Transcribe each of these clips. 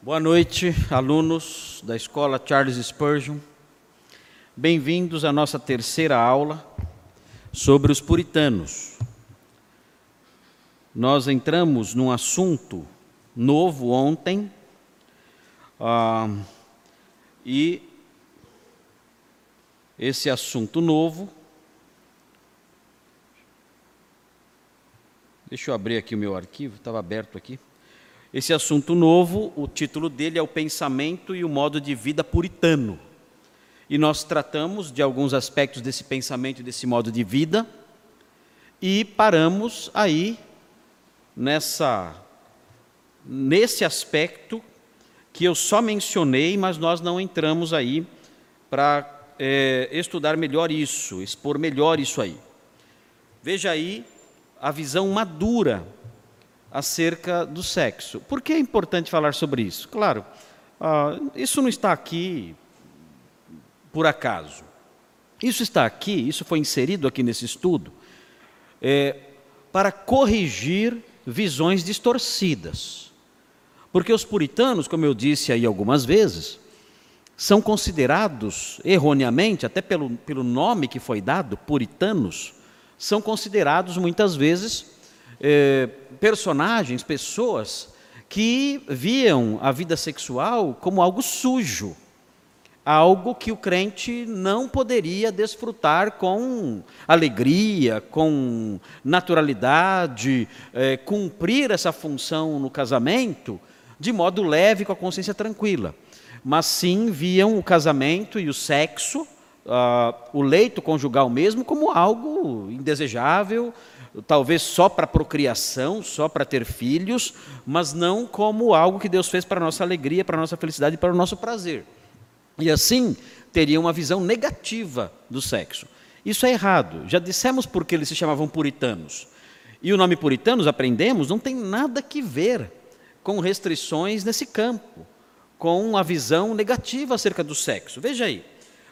Boa noite, alunos da escola Charles Spurgeon. Bem-vindos à nossa terceira aula sobre os puritanos. Nós entramos num assunto novo ontem ah, e esse assunto novo. Deixa eu abrir aqui o meu arquivo, estava aberto aqui. Esse assunto novo, o título dele é o pensamento e o modo de vida puritano. E nós tratamos de alguns aspectos desse pensamento e desse modo de vida e paramos aí nessa nesse aspecto que eu só mencionei, mas nós não entramos aí para é, estudar melhor isso, expor melhor isso aí. Veja aí a visão madura acerca do sexo. Por que é importante falar sobre isso? Claro, ah, isso não está aqui por acaso. Isso está aqui, isso foi inserido aqui nesse estudo, é, para corrigir visões distorcidas. Porque os puritanos, como eu disse aí algumas vezes, são considerados erroneamente, até pelo, pelo nome que foi dado, puritanos, são considerados muitas vezes eh, personagens, pessoas que viam a vida sexual como algo sujo, algo que o crente não poderia desfrutar com alegria, com naturalidade, eh, cumprir essa função no casamento de modo leve, com a consciência tranquila. Mas sim viam o casamento e o sexo, uh, o leito conjugal mesmo, como algo indesejável, talvez só para procriação, só para ter filhos, mas não como algo que Deus fez para a nossa alegria, para a nossa felicidade e para o nosso prazer. E assim teria uma visão negativa do sexo. Isso é errado. Já dissemos por que eles se chamavam puritanos. E o nome puritanos, aprendemos, não tem nada que ver com restrições nesse campo, com a visão negativa acerca do sexo. Veja aí,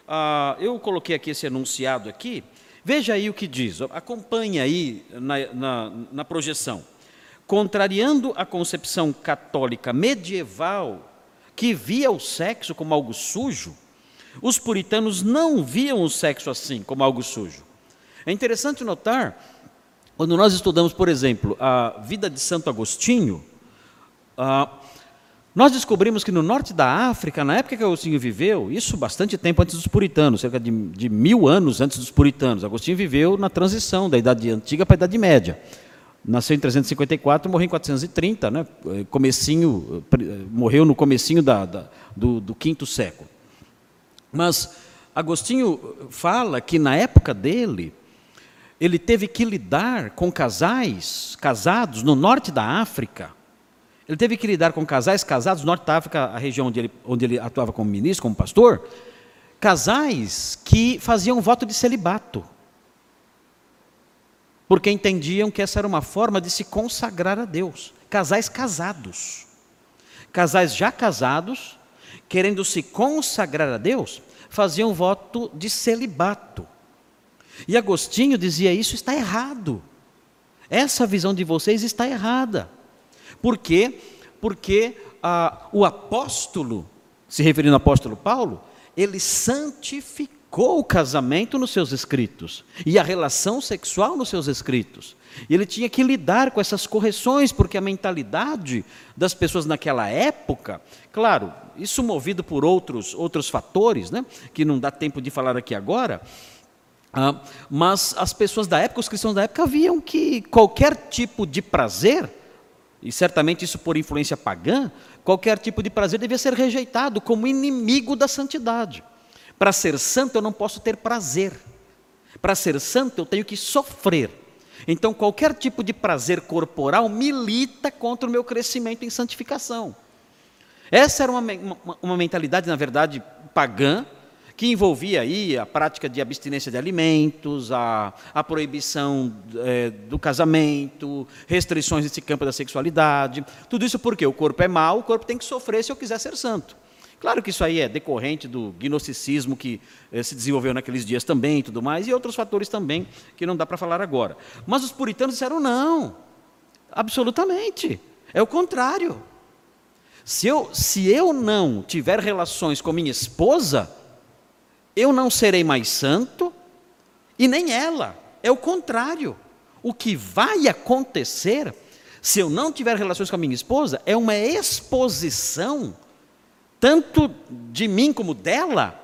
uh, eu coloquei aqui esse enunciado aqui, Veja aí o que diz, acompanhe aí na, na, na projeção. Contrariando a concepção católica medieval, que via o sexo como algo sujo, os puritanos não viam o sexo assim, como algo sujo. É interessante notar, quando nós estudamos, por exemplo, a vida de Santo Agostinho, ah, nós descobrimos que no norte da África, na época que Agostinho viveu, isso bastante tempo antes dos puritanos, cerca de, de mil anos antes dos puritanos, Agostinho viveu na transição da Idade Antiga para a Idade Média. Nasceu em 354, morreu em 430, né? Comecinho, morreu no comecinho da, da, do, do quinto século. Mas Agostinho fala que na época dele, ele teve que lidar com casais casados no norte da África, ele teve que lidar com casais casados, Norte da África, a região onde ele, onde ele atuava como ministro, como pastor, casais que faziam voto de celibato, porque entendiam que essa era uma forma de se consagrar a Deus. Casais casados, casais já casados, querendo se consagrar a Deus, faziam voto de celibato. E Agostinho dizia: Isso está errado. Essa visão de vocês está errada. Por quê? Porque ah, o apóstolo, se referindo ao apóstolo Paulo, ele santificou o casamento nos seus escritos e a relação sexual nos seus escritos. E ele tinha que lidar com essas correções, porque a mentalidade das pessoas naquela época, claro, isso movido por outros, outros fatores, né, que não dá tempo de falar aqui agora, ah, mas as pessoas da época, os cristãos da época, viam que qualquer tipo de prazer e certamente isso por influência pagã, qualquer tipo de prazer devia ser rejeitado como inimigo da santidade. Para ser santo eu não posso ter prazer. Para ser santo eu tenho que sofrer. Então qualquer tipo de prazer corporal milita contra o meu crescimento em santificação. Essa era uma, uma, uma mentalidade, na verdade, pagã, que envolvia aí a prática de abstinência de alimentos, a, a proibição é, do casamento, restrições nesse campo da sexualidade. Tudo isso porque o corpo é mau, o corpo tem que sofrer se eu quiser ser santo. Claro que isso aí é decorrente do gnosticismo que eh, se desenvolveu naqueles dias também e tudo mais, e outros fatores também que não dá para falar agora. Mas os puritanos disseram não, absolutamente, é o contrário. Se eu, se eu não tiver relações com minha esposa, eu não serei mais santo e nem ela. É o contrário. O que vai acontecer, se eu não tiver relações com a minha esposa, é uma exposição, tanto de mim como dela,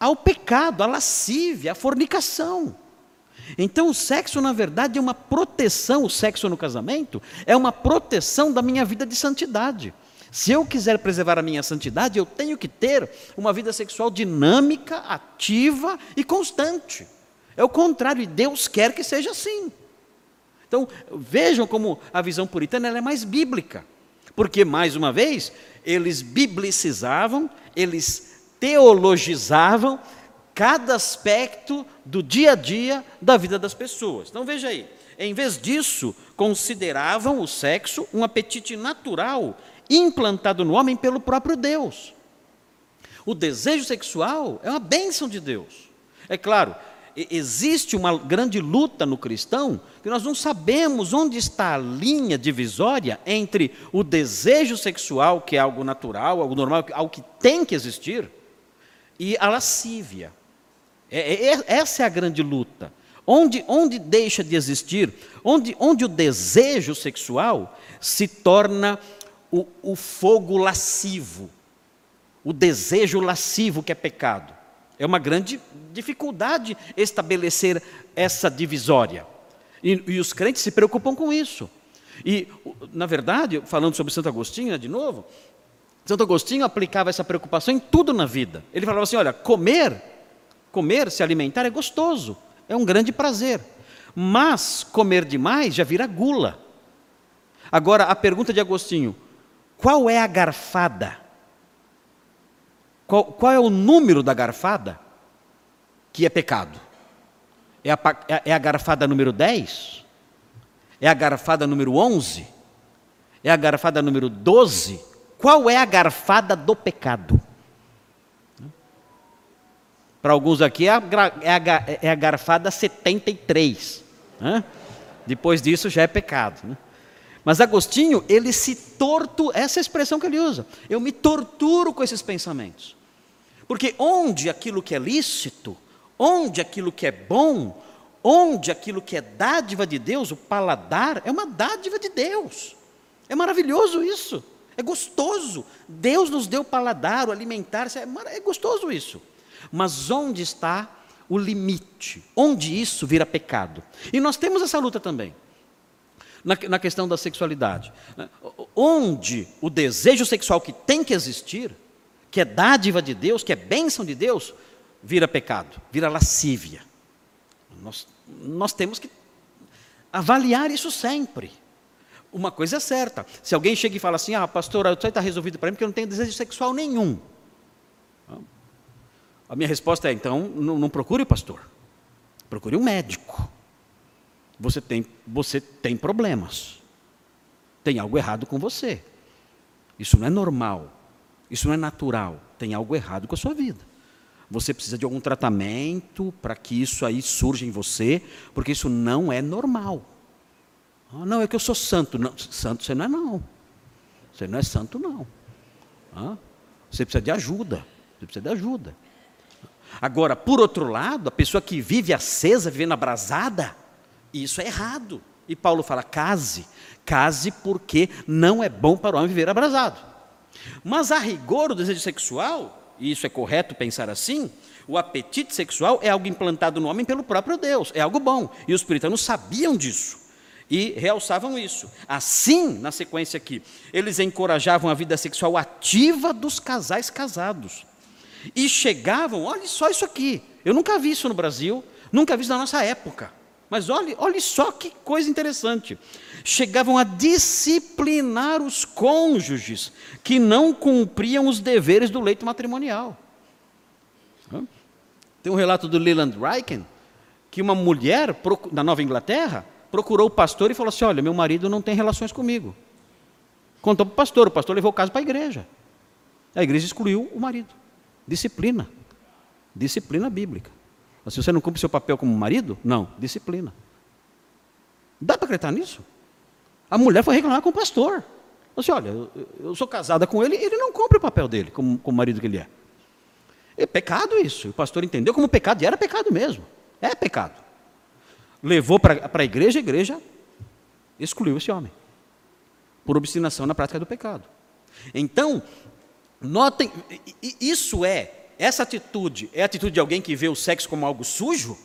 ao pecado, à lascívia, à fornicação. Então, o sexo, na verdade, é uma proteção, o sexo no casamento é uma proteção da minha vida de santidade. Se eu quiser preservar a minha santidade, eu tenho que ter uma vida sexual dinâmica, ativa e constante. É o contrário, e Deus quer que seja assim. Então, vejam como a visão puritana é mais bíblica. Porque, mais uma vez, eles biblicizavam, eles teologizavam cada aspecto do dia a dia da vida das pessoas. Então veja aí, em vez disso, consideravam o sexo um apetite natural implantado no homem pelo próprio Deus. O desejo sexual é uma bênção de Deus. É claro, existe uma grande luta no cristão que nós não sabemos onde está a linha divisória entre o desejo sexual, que é algo natural, algo normal, algo que tem que existir, e a lascívia. É, é, é, essa é a grande luta. Onde, onde deixa de existir, onde, onde o desejo sexual se torna o, o fogo lascivo, o desejo lascivo que é pecado. É uma grande dificuldade estabelecer essa divisória. E, e, os crentes se preocupam com isso. E, na verdade, falando sobre Santo Agostinho, né, de novo, Santo Agostinho aplicava essa preocupação em tudo na vida. Ele falava assim: olha, comer Comer, se alimentar é gostoso, é um grande prazer. Mas comer demais já vira gula. Agora, a pergunta de Agostinho: qual é a garfada? Qual, qual é o número da garfada que é pecado? É a, é a garfada número 10? É a garfada número 11? É a garfada número 12? Qual é a garfada do pecado? Para alguns aqui é a, é a, é a garfada 73. Né? Depois disso já é pecado. Né? Mas Agostinho, ele se tortura, essa é a expressão que ele usa. Eu me torturo com esses pensamentos. Porque onde aquilo que é lícito, onde aquilo que é bom, onde aquilo que é dádiva de Deus, o paladar, é uma dádiva de Deus. É maravilhoso isso. É gostoso. Deus nos deu paladar, o alimentar, é, é gostoso isso. Mas onde está o limite? Onde isso vira pecado? E nós temos essa luta também. Na, na questão da sexualidade. Né? Onde o desejo sexual que tem que existir, que é dádiva de Deus, que é bênção de Deus, vira pecado, vira lascívia. Nós, nós temos que avaliar isso sempre. Uma coisa é certa: se alguém chega e fala assim, ah, pastor, isso aí está resolvido para mim porque eu não tenho desejo sexual nenhum. A minha resposta é: então, não, não procure o pastor, procure um médico. Você tem, você tem problemas, tem algo errado com você. Isso não é normal, isso não é natural, tem algo errado com a sua vida. Você precisa de algum tratamento para que isso aí surja em você, porque isso não é normal. Ah, não, é que eu sou santo. Não, santo você não é, não. Você não é santo, não. Ah, você precisa de ajuda. Você precisa de ajuda. Agora, por outro lado, a pessoa que vive acesa, vivendo abrasada, isso é errado. E Paulo fala: case, case porque não é bom para o homem viver abrasado. Mas a rigor, o desejo sexual, e isso é correto pensar assim, o apetite sexual é algo implantado no homem pelo próprio Deus, é algo bom. E os puritanos sabiam disso e realçavam isso. Assim, na sequência aqui, eles encorajavam a vida sexual ativa dos casais casados. E chegavam, olha só isso aqui. Eu nunca vi isso no Brasil, nunca vi isso na nossa época. Mas olhe, olhe só que coisa interessante. Chegavam a disciplinar os cônjuges que não cumpriam os deveres do leito matrimonial. Tem um relato do Leland Ryken, que uma mulher na Nova Inglaterra procurou o pastor e falou assim: Olha, meu marido não tem relações comigo. Contou para o pastor, o pastor levou o caso para a igreja. A igreja excluiu o marido. Disciplina. Disciplina bíblica. Mas se você não cumpre seu papel como marido, não, disciplina. Dá para acreditar nisso? A mulher foi reclamar com o pastor. Assim, olha, eu sou casada com ele, ele não cumpre o papel dele como, como marido que ele é. É pecado isso. O pastor entendeu como pecado, e era pecado mesmo. É pecado. Levou para a igreja, a igreja excluiu esse homem. Por obstinação na prática do pecado. Então, notem, isso é, essa atitude, é a atitude de alguém que vê o sexo como algo sujo?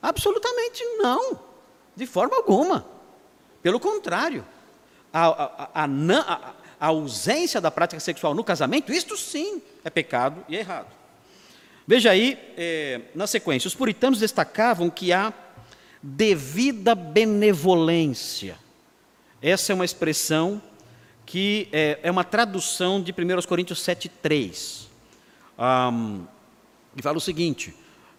Absolutamente não. De forma alguma. Pelo contrário. A, a, a, a, ausência da prática sexual no casamento, isto sim é pecado e é errado. Veja aí, é, na sequência, os puritanos destacavam que há devida benevolência. Essa é uma expressão que é, é uma tradução de 1 Coríntios 7,3. Um, que fala o seguinte: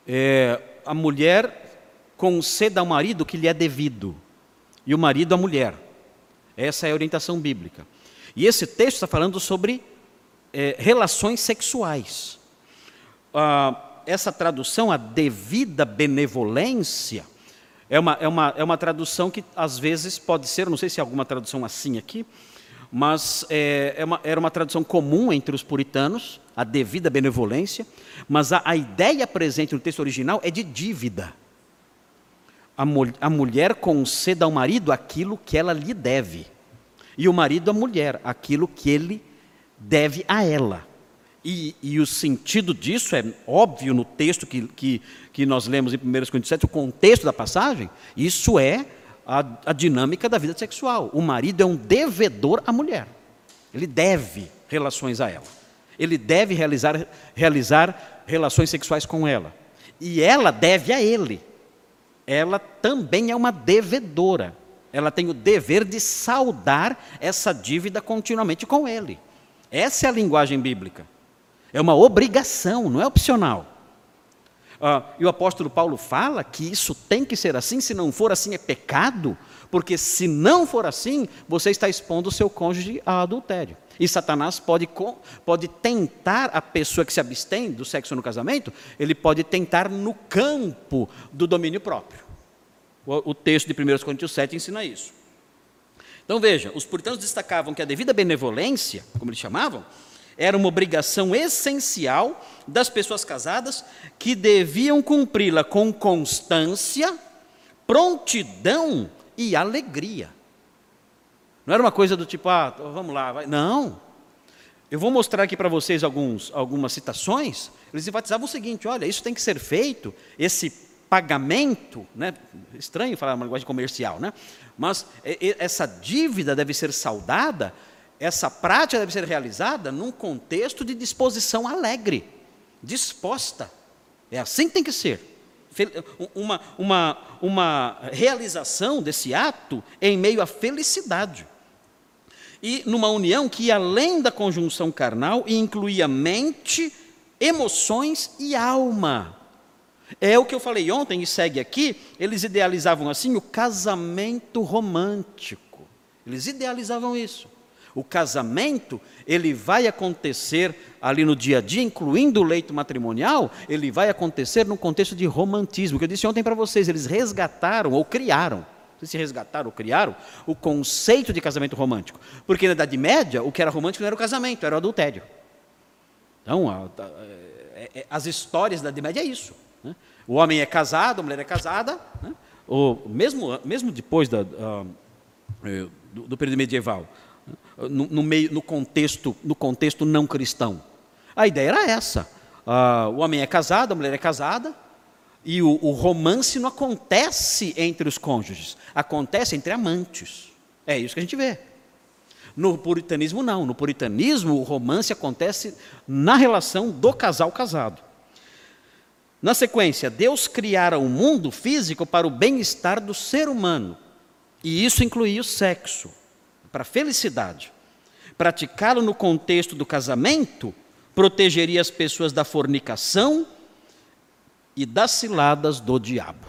é, a mulher conceda ao marido o que lhe é devido, e o marido à mulher. Essa é a orientação bíblica. E esse texto está falando sobre é, relações sexuais. Ah, essa tradução, a devida benevolência, é uma, é, uma, é uma tradução que às vezes pode ser, não sei se há alguma tradução assim aqui, mas é, é uma, era uma tradução comum entre os puritanos, a devida benevolência, mas a, a ideia presente no texto original é de dívida. A, a mulher conceda ao marido aquilo que ela lhe deve, e o marido à mulher aquilo que ele deve a ela. E, e, o sentido disso é óbvio no texto que, que, que nós lemos em 1 Coríntios 7, o contexto da passagem, isso é a, a dinâmica da vida sexual. O marido é um devedor à mulher. Ele deve relações a ela. Ele deve realizar, realizar relações sexuais com ela. E ela deve a ele. Ela também é uma devedora. Ela tem o dever de saldar essa dívida continuamente com ele. Essa é a linguagem bíblica. É uma obrigação, não é opcional. Ah, e o apóstolo Paulo fala que isso tem que ser assim, se não for assim é pecado, porque se não for assim, você está expondo o seu cônjuge a adultério. E Satanás pode, pode tentar a pessoa que se abstém do sexo no casamento, ele pode tentar no campo do domínio próprio. O, o texto de 1 Coríntios 7 ensina isso. Então veja, os puritanos destacavam que a devida benevolência, como eles chamavam, era uma obrigação essencial das pessoas casadas que deviam cumpri-la com constância, prontidão e alegria. Não era uma coisa do tipo, ah, vamos lá, vai. não. Eu vou mostrar aqui para vocês alguns, algumas citações. Eles enfatizavam o seguinte: olha, isso tem que ser feito, esse pagamento, né? estranho falar uma linguagem comercial, né? mas essa dívida deve ser saldada essa prática deve ser realizada num contexto de disposição alegre, disposta. É assim que tem que ser. Uma, uma, uma realização desse ato em meio à felicidade. E numa união que, além da conjunção carnal, incluía mente, emoções e alma. É o que eu falei ontem e segue aqui. Eles idealizavam assim o casamento romântico. Eles idealizavam isso. O casamento, ele vai acontecer ali no dia a dia, incluindo o leito matrimonial, ele vai acontecer num contexto de romantismo. Que eu disse ontem para vocês, eles resgataram ou criaram, se resgataram ou criaram, o conceito de casamento romântico. Porque na Idade Média, o que era romântico não era o casamento, era o adultério. Então, a, a, é, é, as histórias da Idade Média é isso. Né? O homem é casado, a mulher é casada, né? ou mesmo, mesmo depois da, uh, do, do período medieval no, no, meio, no, contexto, no contexto não cristão. A ideia era essa. Ah, o homem é casado, a mulher é casada, e o, o, romance não acontece entre os cônjuges, acontece entre amantes. É isso que a gente vê. No puritanismo, não. No puritanismo, o romance acontece na relação do casal casado. Na sequência, Deus criara o mundo físico para o bem-estar do ser humano, e isso incluía o sexo para a felicidade. Praticá-lo no contexto do casamento protegeria as pessoas da fornicação e das ciladas do diabo.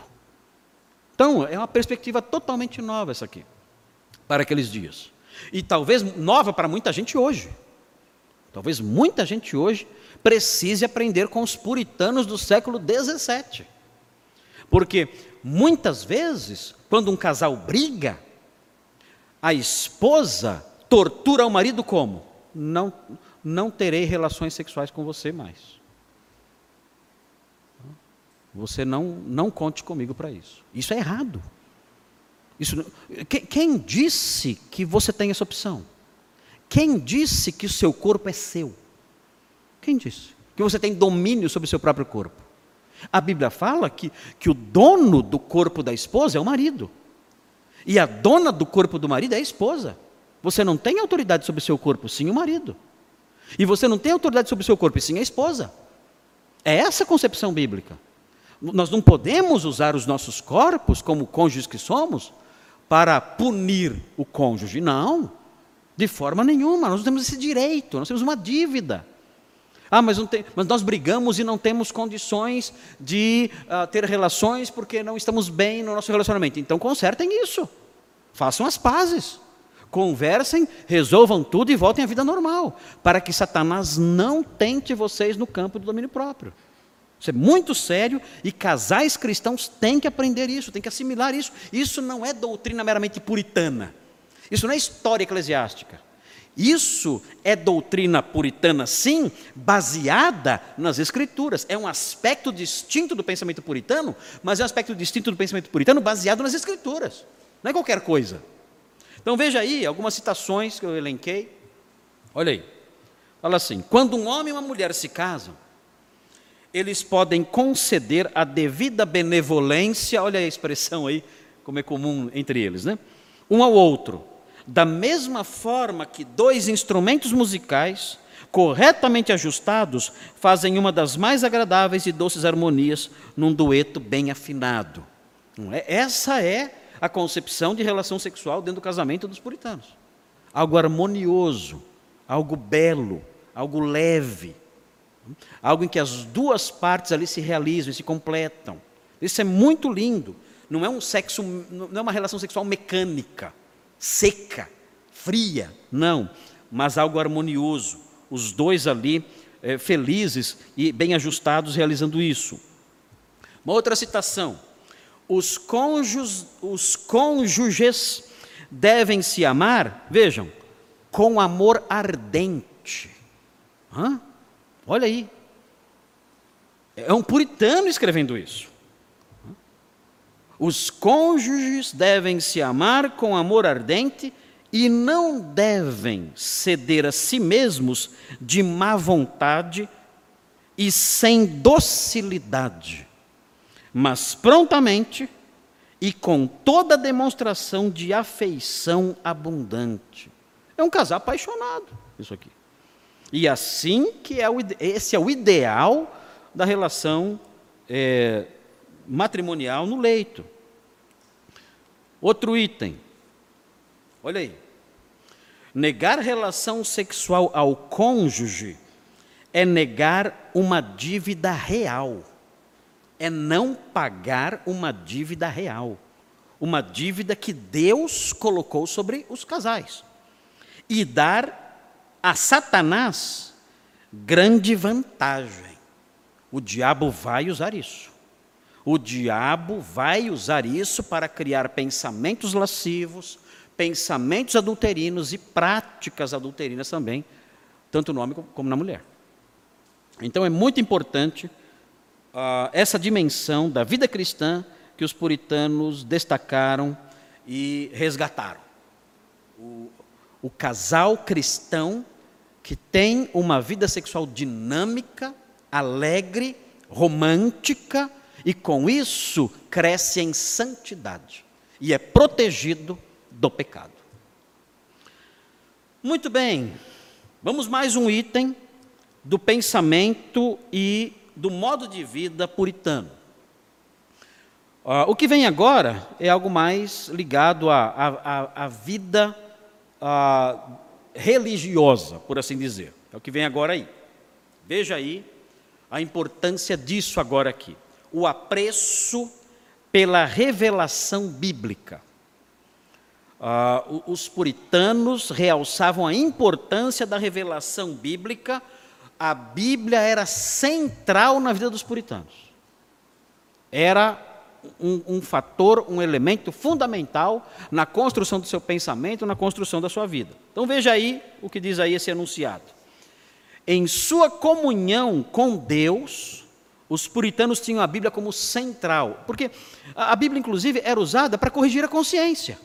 Então, é uma perspectiva totalmente nova essa aqui, para aqueles dias. E talvez nova para muita gente hoje. Talvez muita gente hoje precise aprender com os puritanos do século XVII. Porque muitas vezes, quando um casal briga, a esposa tortura o marido como? Não, não terei relações sexuais com você mais. Você não, não conte comigo para isso. Isso é errado. Isso, quem disse que você tem essa opção? Quem disse que o seu corpo é seu? Quem disse? Que você tem domínio sobre o seu próprio corpo? A Bíblia fala que, que o dono do corpo da esposa é o marido. E a dona do corpo do marido é a esposa. Você não tem autoridade sobre o seu corpo, sim o marido. E você não tem autoridade sobre o seu corpo, sim a esposa. É essa a concepção bíblica. Nós não podemos usar os nossos corpos, como cônjuges que somos, para punir o cônjuge. Não, de forma nenhuma. Nós não temos esse direito, nós temos uma dívida. Ah, mas, tem, mas nós brigamos e não temos condições de uh, ter relações porque não estamos bem no nosso relacionamento. Então consertem isso. Façam as pazes. Conversem, resolvam tudo e voltem à vida normal, para que Satanás não tente vocês no campo do domínio próprio. Isso é muito sério e casais cristãos têm que aprender isso, têm que assimilar isso. Isso não é doutrina meramente puritana. Isso não é história eclesiástica. Isso é doutrina puritana, sim, baseada nas Escrituras. É um aspecto distinto do pensamento puritano, mas é um aspecto distinto do pensamento puritano baseado nas Escrituras. Não é qualquer coisa. Então veja aí algumas citações que eu elenquei. Olha aí. Fala assim: quando um homem e uma mulher se casam, eles podem conceder a devida benevolência, olha a expressão aí, como é comum entre eles, né? Um ao outro, da mesma forma que dois instrumentos musicais, corretamente ajustados, fazem uma das mais agradáveis e doces harmonias num dueto bem afinado. É? Essa é a concepção de relação sexual dentro do casamento dos puritanos. Algo harmonioso, algo belo, algo leve, Algo em que as duas partes ali se realizam e se completam. Isso é muito lindo. Não é um sexo, não é uma relação sexual mecânica, seca, fria, não, mas algo harmonioso. Os dois ali é, felizes e bem ajustados realizando isso. Uma outra citação: os cônjuges, os cônjuges devem se amar, vejam, com amor ardente. Hã? Olha aí. É um puritano escrevendo isso. Os cônjuges devem se amar com amor ardente e não devem ceder a si mesmos de má vontade e sem docilidade, mas prontamente e com toda demonstração de afeição abundante. É um casal apaixonado, isso aqui. E assim que é o, esse é o ideal da relação é, matrimonial no leito. Outro item. Olha aí. Negar relação sexual ao cônjuge é negar uma dívida real. É não pagar uma dívida real. Uma dívida que Deus colocou sobre os casais. E dar a Satanás grande vantagem. O diabo vai usar isso. O diabo vai usar isso para criar pensamentos lascivos, pensamentos adulterinos e práticas adulterinas também, tanto no homem como na mulher. Então é muito importante uh, essa dimensão da vida cristã que os puritanos destacaram e resgataram. O, o casal cristão que tem uma vida sexual dinâmica, alegre, romântica, e com isso cresce em santidade e é protegido do pecado. Muito bem, vamos mais um item do pensamento e do modo de vida puritano. Uh, o que vem agora é algo mais ligado à, vida uh, religiosa, por assim dizer. É o que vem agora aí. Veja aí a importância disso agora aqui. O apreço pela revelação bíblica. Uh, os puritanos realçavam a importância da revelação bíblica. A Bíblia era central na vida dos puritanos. Era um, um, fator, um elemento fundamental na construção do seu pensamento, na construção da sua vida. Então veja aí o que diz aí esse enunciado. Em sua comunhão com Deus, os puritanos tinham a Bíblia como central, porque a Bíblia, inclusive, era usada para corrigir a consciência.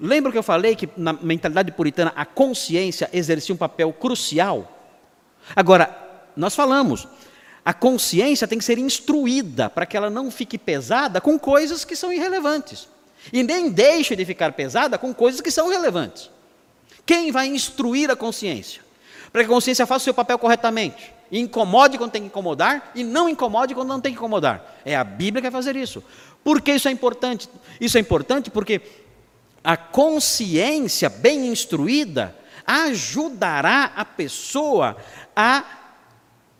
Lembra que eu falei que na mentalidade puritana a consciência exercia um papel crucial? Agora, nós falamos, a consciência tem que ser instruída para que ela não fique pesada com coisas que são irrelevantes. E nem deixe de ficar pesada com coisas que são relevantes. Quem vai instruir a consciência? Para que a consciência faça o seu papel corretamente. Incomode quando tem que incomodar e não incomode quando não tem que incomodar. É a Bíblia que vai fazer isso. Por que isso é importante? Isso é importante porque a consciência bem instruída ajudará a pessoa a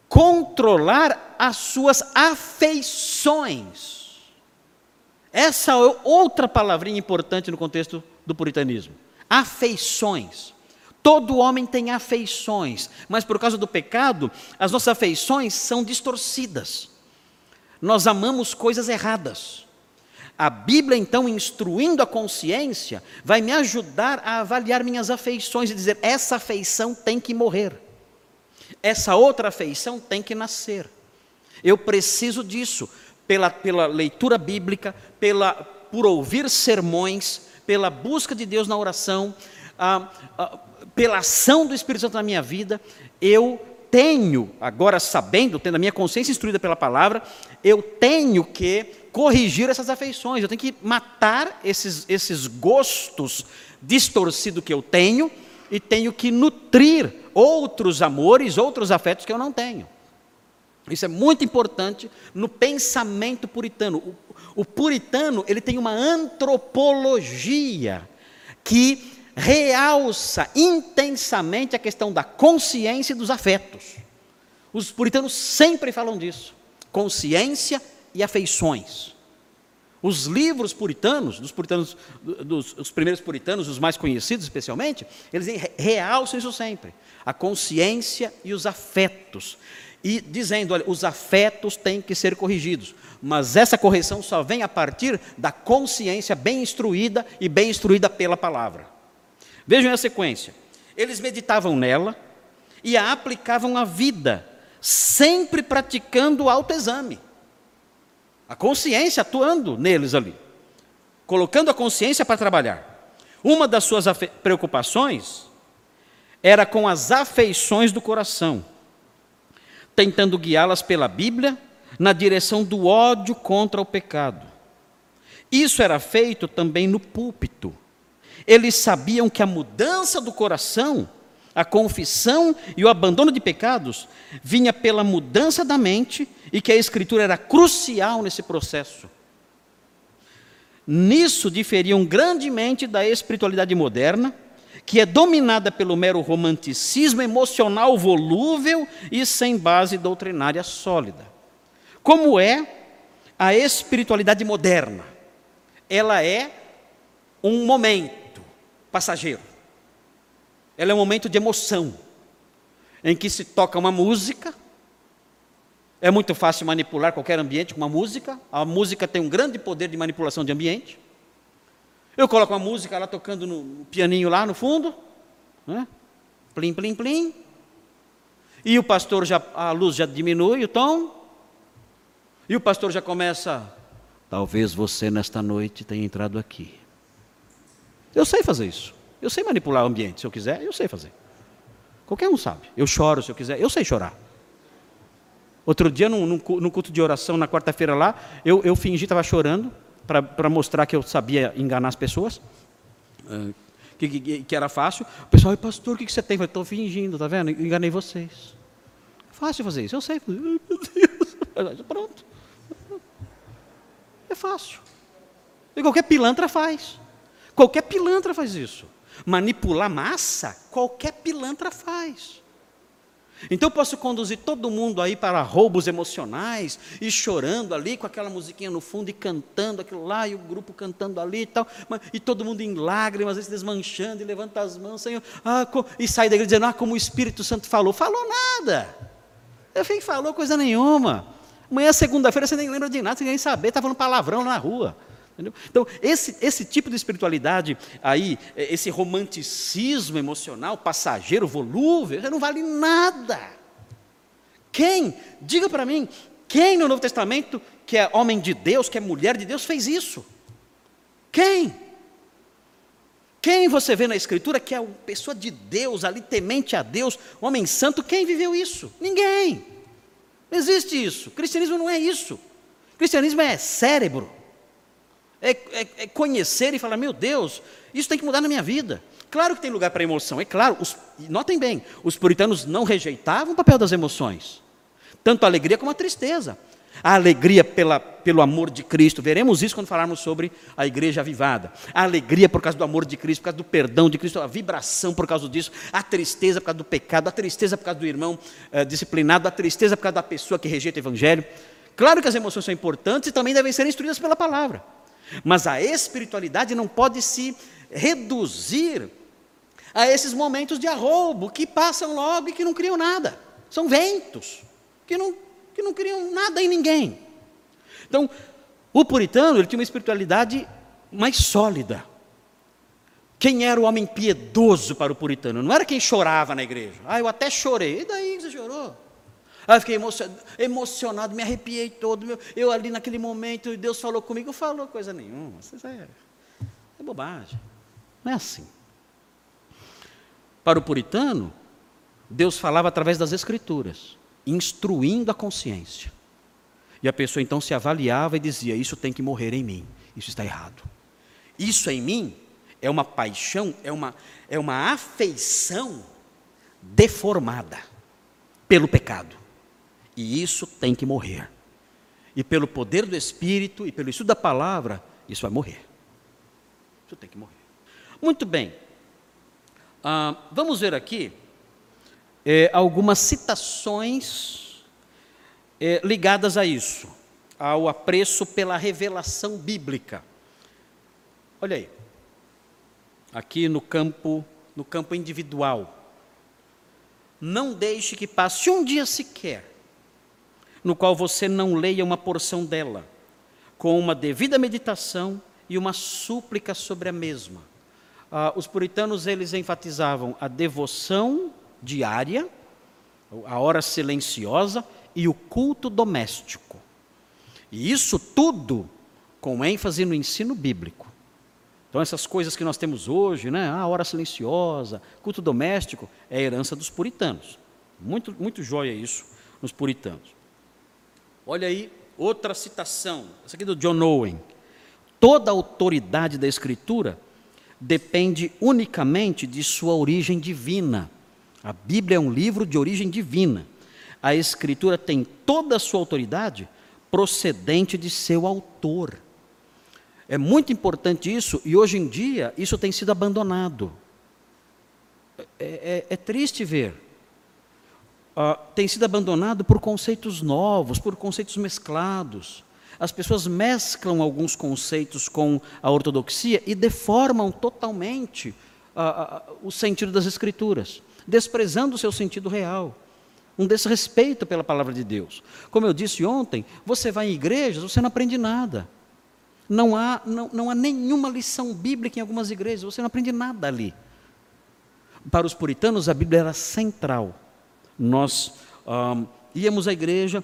controlar as suas afeições. Essa é outra palavrinha importante no contexto do puritanismo. Afeições. Todo homem tem afeições, mas por causa do pecado, as nossas afeições são distorcidas. Nós amamos coisas erradas. A Bíblia, então, instruindo a consciência, vai me ajudar a avaliar minhas afeições e dizer: essa afeição tem que morrer, essa outra afeição tem que nascer. Eu preciso disso, pela, pela leitura bíblica, pela, por ouvir sermões, pela busca de Deus na oração, ah, ah, pela ação do Espírito Santo na minha vida, eu tenho, agora sabendo, tendo a minha consciência instruída pela palavra, eu tenho que corrigir essas afeições, eu tenho que matar esses, esses gostos distorcidos que eu tenho e tenho que nutrir outros amores, outros afetos que eu não tenho. Isso é muito importante no pensamento puritano. O, o puritano ele tem uma antropologia que realça intensamente a questão da consciência e dos afetos. Os puritanos sempre falam disso: consciência e afeições. Os livros puritanos, dos puritanos, dos os primeiros puritanos, os mais conhecidos especialmente, eles realçam isso sempre: a consciência e os afetos. E dizendo, olha, os afetos têm que ser corrigidos, mas essa correção só vem a partir da consciência bem instruída e bem instruída pela palavra. Vejam a sequência. Eles meditavam nela e a aplicavam à vida, sempre praticando o autoexame. A consciência atuando neles ali, colocando a consciência para trabalhar. Uma das suas preocupações era com as afeições do coração, tentando guiá-las pela Bíblia na direção do ódio contra o pecado. Isso era feito também no púlpito, eles sabiam que a mudança do coração, a confissão e o abandono de pecados vinha pela mudança da mente e que a Escritura era crucial nesse processo. Nisso diferiam grandemente da espiritualidade moderna, que é dominada pelo mero romanticismo emocional volúvel e sem base doutrinária sólida. Como é a espiritualidade moderna? Ela é um momento passageiro. Ela é um momento de emoção, em que se toca uma música. É muito fácil manipular qualquer ambiente com uma música. A música tem um grande poder de manipulação de ambiente. Eu coloco uma música lá tocando no pianinho lá no fundo, né? plim, plim, plim. E o pastor já, a luz já diminui o tom. E o pastor já começa. Talvez você nesta noite tenha entrado aqui eu sei fazer isso. Eu sei manipular o ambiente, se eu quiser, eu sei fazer. Qualquer um sabe. Eu choro se eu quiser, eu sei chorar. Outro dia, no culto de oração, na quarta-feira lá, eu, eu fingi, estava chorando, para mostrar que eu sabia enganar as pessoas, uh, que, que, que, era fácil. O pessoal, pastor, o que, que você tem? Eu estou fingindo, tá vendo? Enganei vocês. Fácil fazer isso, eu sei. Meu Deus. Pronto. É fácil. E qualquer pilantra faz. Qualquer pilantra faz isso. Manipular massa, qualquer pilantra faz. Então eu posso conduzir todo mundo aí para roubos emocionais e chorando ali com aquela musiquinha no fundo e cantando aquilo lá e o grupo cantando ali e tal, e todo mundo em lágrimas, às desmanchando e levanta as mãos, Senhor, ah, e sai da igreja dizendo, ah, como o Espírito Santo falou. Falou nada. Ele falou coisa nenhuma. Amanhã, segunda-feira, você nem lembra de nada, você nem saber, está falando palavrão na rua. Entendeu? Então, esse, esse tipo de espiritualidade aí, é, esse romanticismo emocional, passageiro, volúvel, não vale nada. Quem, diga para mim, quem no Novo Testamento, que é homem de Deus, que é mulher de Deus, fez isso? Quem? Quem você vê na Escritura que é uma pessoa de Deus, ali temente a Deus, homem santo, quem viveu isso? Ninguém. Não existe isso. O cristianismo não é isso. O cristianismo é cérebro. É, é, é, conhecer e falar, meu Deus, isso tem que mudar na minha vida. Claro que tem lugar para emoção, é claro. Os, notem bem, os puritanos não rejeitavam o papel das emoções, tanto a alegria como a tristeza. A alegria pela, pelo amor de Cristo, veremos isso quando falarmos sobre a igreja avivada. A alegria por causa do amor de Cristo, por causa do perdão de Cristo, a vibração por causa disso, a tristeza por causa do pecado, a tristeza por causa do irmão eh, disciplinado, a tristeza por causa da pessoa que rejeita o Evangelho. Claro que as emoções são importantes e também devem ser instruídas pela palavra. Mas a espiritualidade não pode se reduzir a esses momentos de arroubo que passam logo e que não criam nada. São ventos que não, que não criam nada em ninguém. Então, o puritano ele tinha uma espiritualidade mais sólida. Quem era o homem piedoso para o puritano? Não era quem chorava na igreja. Ah, eu até chorei. E daí você chorou? Ah, eu fiquei emocionado, me arrepiei todo. Eu ali naquele momento, Deus falou comigo, falou coisa nenhuma. Isso é, é bobagem. Não é assim. Para o puritano, Deus falava através das escrituras, instruindo a consciência. E a pessoa então se avaliava e dizia: Isso tem que morrer em mim, isso está errado. Isso em mim é uma paixão, é uma, é uma afeição deformada pelo pecado. E isso tem que morrer. E pelo poder do Espírito e pelo estudo da palavra, isso vai morrer. Isso tem que morrer. Muito bem. Ah, vamos ver aqui é, algumas citações é, ligadas a isso, ao apreço pela revelação bíblica. Olha aí, aqui no campo, no campo individual. Não deixe que passe um dia sequer no qual você não leia uma porção dela, com uma devida meditação e uma súplica sobre a mesma. Ah, os puritanos eles enfatizavam a devoção diária, a hora silenciosa e o culto doméstico. E isso tudo com ênfase no ensino bíblico. Então, essas coisas que nós temos hoje, né? a hora silenciosa, culto doméstico, é herança dos puritanos. Muito, muito joia isso nos puritanos. Olha aí outra citação, essa aqui do John Owen. Toda autoridade da Escritura depende unicamente de sua origem divina. A Bíblia é um livro de origem divina. A Escritura tem toda a sua autoridade procedente de seu autor. É muito importante isso, e hoje em dia isso tem sido abandonado. É, é, é triste ver uh, tem sido abandonado por conceitos novos, por conceitos mesclados. As pessoas mesclam alguns conceitos com a ortodoxia e deformam totalmente uh, o sentido das Escrituras, desprezando o seu sentido real. Um desrespeito pela palavra de Deus. Como eu disse ontem, você vai em igrejas, você não aprende nada. Não há, não, não há nenhuma lição bíblica em algumas igrejas, você não aprende nada ali. Para os puritanos, a Bíblia era central nós íamos à igreja,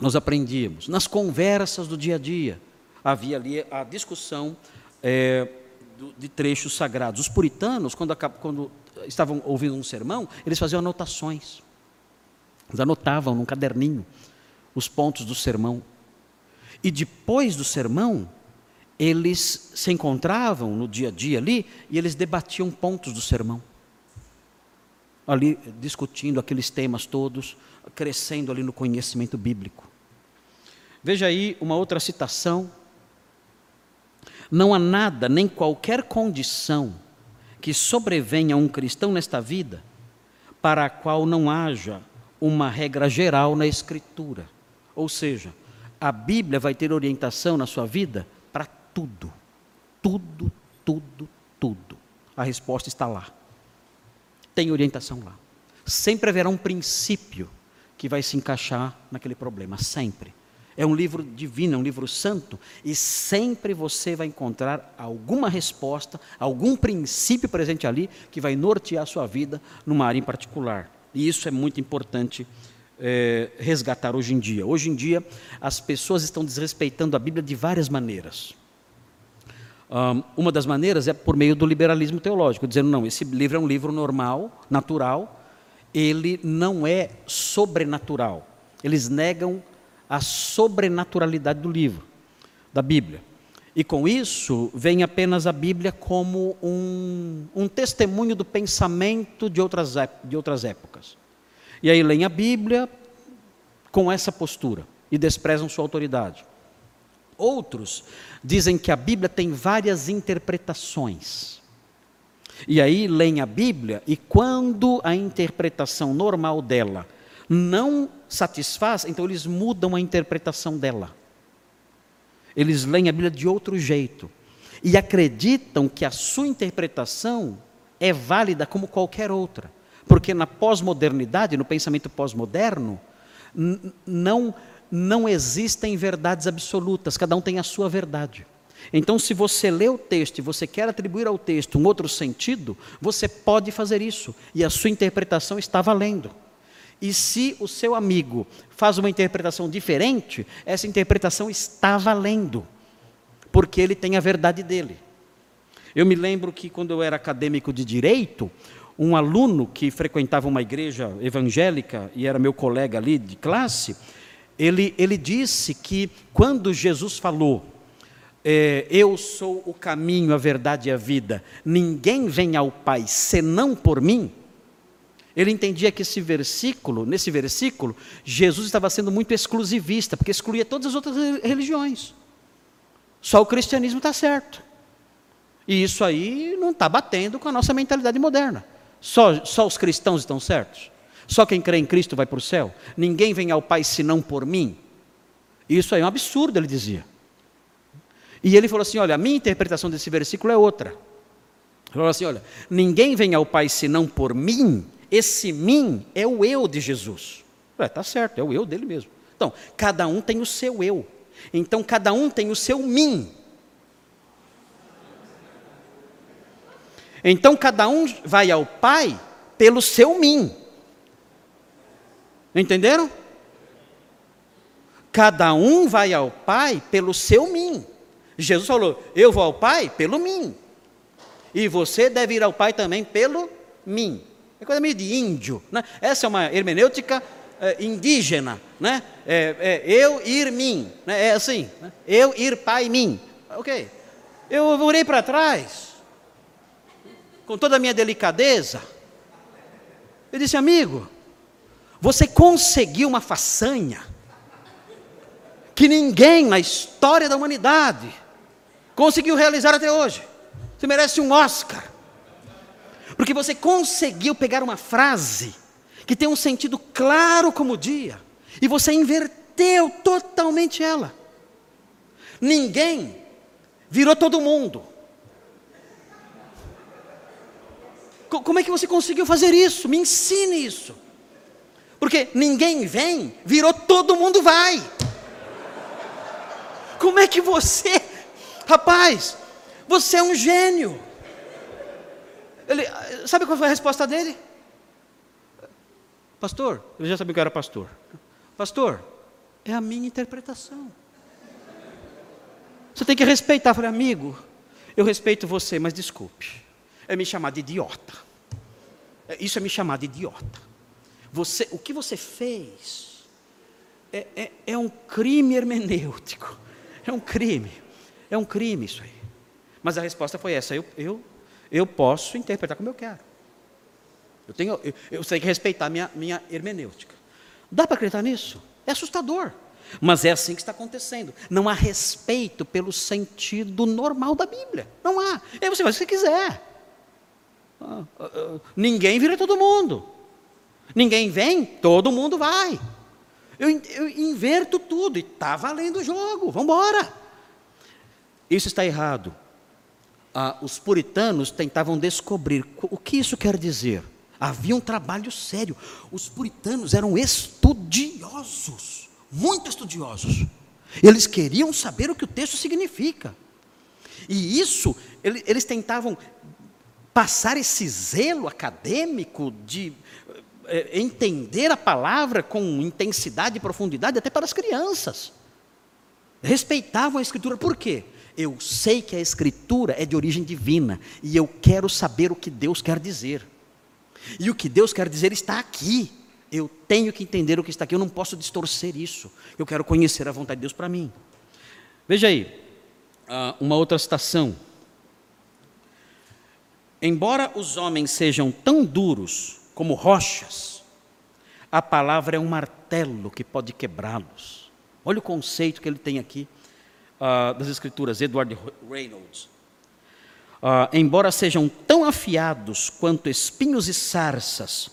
nós aprendíamos. Nas conversas do dia a dia, havia ali a discussão é, de trechos sagrados. Os puritanos, quando, quando estavam ouvindo um sermão, eles faziam anotações. Eles anotavam num caderninho os pontos do sermão. E depois do sermão, eles se encontravam no dia a dia ali e eles debatiam pontos do sermão ali discutindo aqueles temas todos, crescendo ali no conhecimento bíblico. Veja aí uma outra citação. Não há nada, nem qualquer condição que sobrevenha a um cristão nesta vida para a qual não haja uma regra geral na Escritura. Ou seja, a Bíblia vai ter orientação na sua vida para tudo. Tudo, tudo, tudo. A resposta está lá tem orientação lá. Sempre haverá um princípio que vai se encaixar naquele problema, sempre. É um livro divino, é um livro santo, e sempre você vai encontrar alguma resposta, algum princípio presente ali que vai nortear a sua vida numa área em particular. E isso é muito importante é, resgatar hoje em dia. Hoje em dia, as pessoas estão desrespeitando a Bíblia de várias maneiras. Um, uma das maneiras é por meio do liberalismo teológico, dizendo: não, esse livro é um livro normal, natural, ele não é sobrenatural. Eles negam a sobrenaturalidade do livro, da Bíblia. E com isso, vem apenas a Bíblia como um, um testemunho do pensamento de outras, de outras épocas. E aí leem a Bíblia com essa postura e desprezam sua autoridade. Outros dizem que a Bíblia tem várias interpretações. E aí leem a Bíblia e quando a interpretação normal dela não satisfaz, então eles mudam a interpretação dela. Eles leem a Bíblia de outro jeito e acreditam que a sua interpretação é válida como qualquer outra, porque na pós-modernidade, no pensamento pós-moderno, não não existem verdades absolutas, cada um tem a sua verdade. Então, se você lê o texto e você quer atribuir ao texto um outro sentido, você pode fazer isso, e a sua interpretação está valendo. E se o seu amigo faz uma interpretação diferente, essa interpretação está valendo, porque ele tem a verdade dele. Eu me lembro que quando eu era acadêmico de direito, um aluno que frequentava uma igreja evangélica e era meu colega ali de classe, ele, ele disse que quando Jesus falou, é, Eu sou o caminho, a verdade e a vida, ninguém vem ao Pai senão por mim. Ele entendia que esse versículo, nesse versículo, Jesus estava sendo muito exclusivista, porque excluía todas as outras religiões. Só o cristianismo está certo. E isso aí não está batendo com a nossa mentalidade moderna. Só, só os cristãos estão certos? Só quem crê em Cristo vai para o céu? Ninguém vem ao Pai senão por mim? Isso aí é um absurdo, ele dizia. E ele falou assim: olha, a minha interpretação desse versículo é outra. Ele falou assim: olha, ninguém vem ao Pai senão por mim, esse mim é o eu de Jesus. Está certo, é o eu dele mesmo. Então, cada um tem o seu eu. Então, cada um tem o seu mim. Então, cada um vai ao Pai pelo seu mim. Entenderam? Cada um vai ao Pai pelo seu mim. Jesus falou: Eu vou ao Pai pelo mim. E você deve ir ao Pai também pelo mim. É coisa meio de índio. Né? Essa é uma hermenêutica é, indígena. Né? É, é, eu ir mim. Né? É assim. Né? Eu ir Pai mim. Ok. Eu orei para trás. Com toda a minha delicadeza. Eu disse, amigo, você conseguiu uma façanha que ninguém na história da humanidade conseguiu realizar até hoje. Você merece um Oscar. Porque você conseguiu pegar uma frase que tem um sentido claro como o dia e você inverteu totalmente ela. Ninguém virou todo mundo. Como é que você conseguiu fazer isso? Me ensine isso. Porque ninguém vem, virou todo mundo vai. Como é que você, rapaz, você é um gênio. Ele, sabe qual foi a resposta dele? Pastor, ele já sabia que eu era pastor. Pastor, é a minha interpretação. Você tem que respeitar. Eu falei, amigo, eu respeito você, mas desculpe. É me chamar de idiota. Isso é me chamar de idiota. Você, o que você fez é, é, é um crime hermenêutico. É um crime. É um crime isso aí. Mas a resposta foi essa: eu, eu, eu posso interpretar como eu quero. Eu tenho, eu, eu tenho que respeitar minha, minha hermenêutica. Dá para acreditar nisso? É assustador. Mas é assim que está acontecendo. Não há respeito pelo sentido normal da Bíblia. Não há. E aí você faz o que você quiser. Ah, ah, ah, ninguém vira todo mundo. Ninguém vem, todo mundo vai. Eu, eu inverto tudo e está valendo o jogo, vamos embora. Isso está errado. Ah, os puritanos tentavam descobrir o que isso quer dizer. Havia um trabalho sério. Os puritanos eram estudiosos, muito estudiosos. Eles queriam saber o que o texto significa. E isso, eles tentavam passar esse zelo acadêmico de é, entender a palavra com intensidade e profundidade até para as crianças. Respeitavam a Escritura, por quê? Eu sei que a Escritura é de origem divina e eu quero saber o que Deus quer dizer. E o que Deus quer dizer está aqui. Eu tenho que entender o que está aqui, eu não posso distorcer isso. Eu quero conhecer a vontade de Deus para mim. Veja aí, ah, uma outra citação. Embora os homens sejam tão duros como rochas, a palavra é um martelo que pode quebrá-los. Olha o conceito que ele tem aqui uh, das Escrituras, Edward Reynolds. Uh, embora sejam tão afiados quanto espinhos e sarças,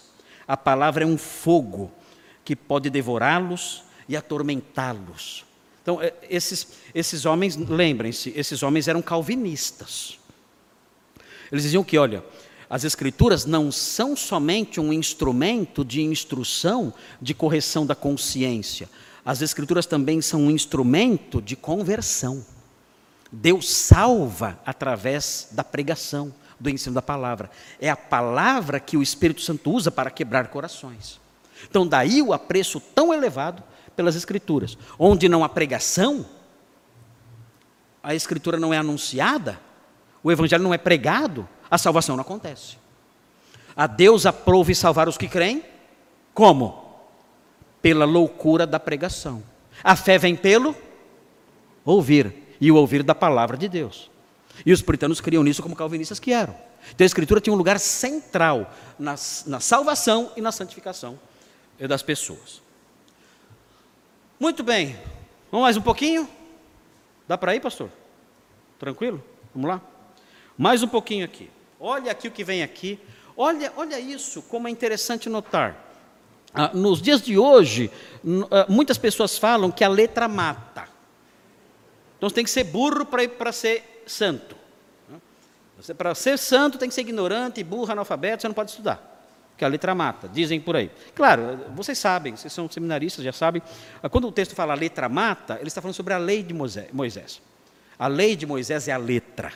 a palavra é um fogo que pode devorá-los e atormentá-los. Então, é, esses, esses homens, lembrem-se, esses homens eram calvinistas. Eles diziam que, olha, as Escrituras não são somente um instrumento de instrução, de correção da consciência. As Escrituras também são um instrumento de conversão. Deus salva através da pregação, do ensino da palavra. É a palavra que o Espírito Santo usa para quebrar corações. Então, daí o apreço tão elevado pelas Escrituras. Onde não há pregação, a Escritura não é anunciada, o Evangelho não é pregado, a salvação não acontece. A Deus aprove salvar os que creem, como? Pela loucura da pregação. A fé vem pelo ouvir, e o ouvir da palavra de Deus. E os puritanos criam nisso como calvinistas que eram. Então a Escritura tinha um lugar central na, na salvação e na santificação das pessoas. Muito bem. Vamos mais um pouquinho? Dá para ir, pastor? Tranquilo? Vamos lá? Mais um pouquinho aqui. Olha aqui o que vem aqui. Olha, olha isso, como é interessante notar. Ah, nos dias de hoje, ah, muitas pessoas falam que a letra mata. Então você tem que ser burro para ser santo. Para ser santo tem que ser ignorante, burro, analfabeto, você não pode estudar. Que a letra mata, dizem por aí. Claro, vocês sabem, vocês são seminaristas, já sabem. Ah, quando o texto fala letra mata, ele está falando sobre a lei de Moisés. A lei de Moisés é a letra.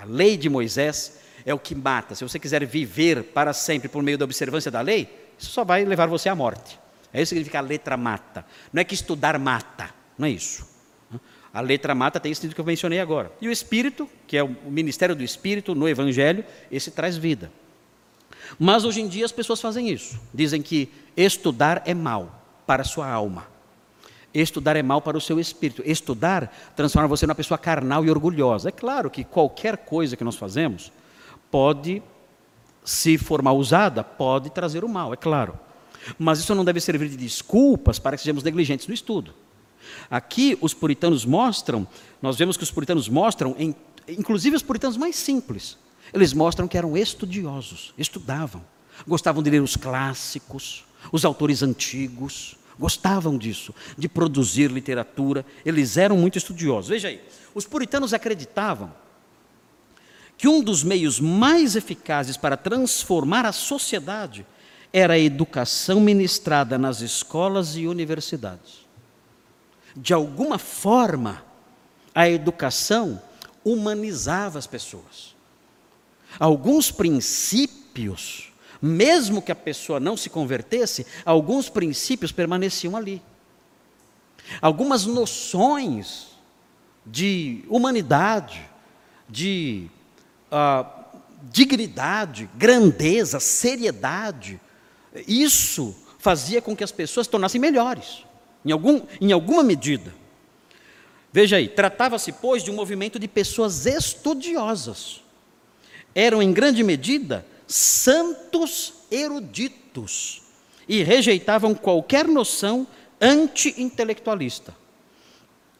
A lei de Moisés é o que mata. Se você quiser viver para sempre por meio da observância da lei, isso só vai levar você à morte. É isso que significa a letra mata. Não é que estudar mata, não é isso. A letra mata tem esse sentido que eu mencionei agora. E o Espírito, que é o ministério do Espírito no Evangelho, esse traz vida. Mas hoje em dia as pessoas fazem isso. Dizem que estudar é mal para a sua alma. Estudar é mal para o seu espírito. Estudar transforma você numa pessoa carnal e orgulhosa. É claro que qualquer coisa que nós fazemos pode, se for mal usada, pode trazer o mal, é claro. Mas isso não deve servir de desculpas para que sejamos negligentes no estudo. Aqui os puritanos mostram, nós vemos que os puritanos mostram, inclusive os puritanos mais simples, eles mostram que eram estudiosos, estudavam, gostavam de ler os clássicos, os autores antigos, gostavam disso, de produzir literatura, eles eram muito estudiosos. Veja aí, os puritanos acreditavam que um dos meios mais eficazes para transformar a sociedade era a educação ministrada nas escolas e universidades de alguma forma, a educação humanizava as pessoas. Alguns princípios, mesmo que a pessoa não se convertesse, alguns princípios permaneciam ali. Algumas noções de humanidade, de uh, dignidade, grandeza, seriedade, isso fazia com que as pessoas se tornassem melhores em, algum, em alguma medida. Veja aí, tratava-se, pois, de um movimento de pessoas estudiosas. Eram, em grande medida, santos eruditos e rejeitavam qualquer noção anti-intelectualista.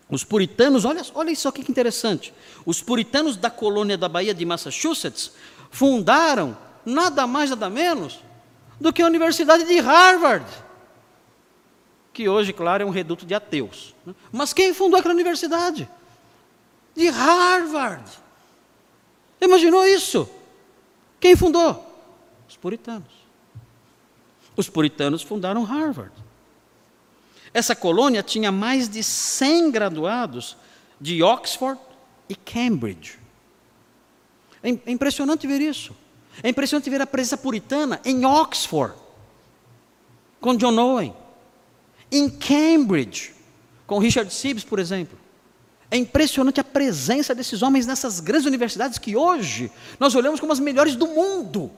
Os puritanos, olha, olha isso aqui que interessante. Os puritanos da colônia da Bahia de Massachusetts fundaram nada mais, nada menos do que a Universidade de Harvard que hoje, claro, é um reduto de ateus. Né? Mas quem fundou aquela universidade? De Harvard. Imaginou isso? Quem fundou? Os puritanos. Os puritanos fundaram Harvard. Essa colônia tinha mais de 100 graduados de Oxford e Cambridge. É, é impressionante ver isso. É impressionante ver a presença puritana em Oxford, com John Owen, em Cambridge, com Richard Sibbes, por exemplo. É impressionante a presença desses homens nessas grandes universidades que hoje nós olhamos como as melhores do mundo.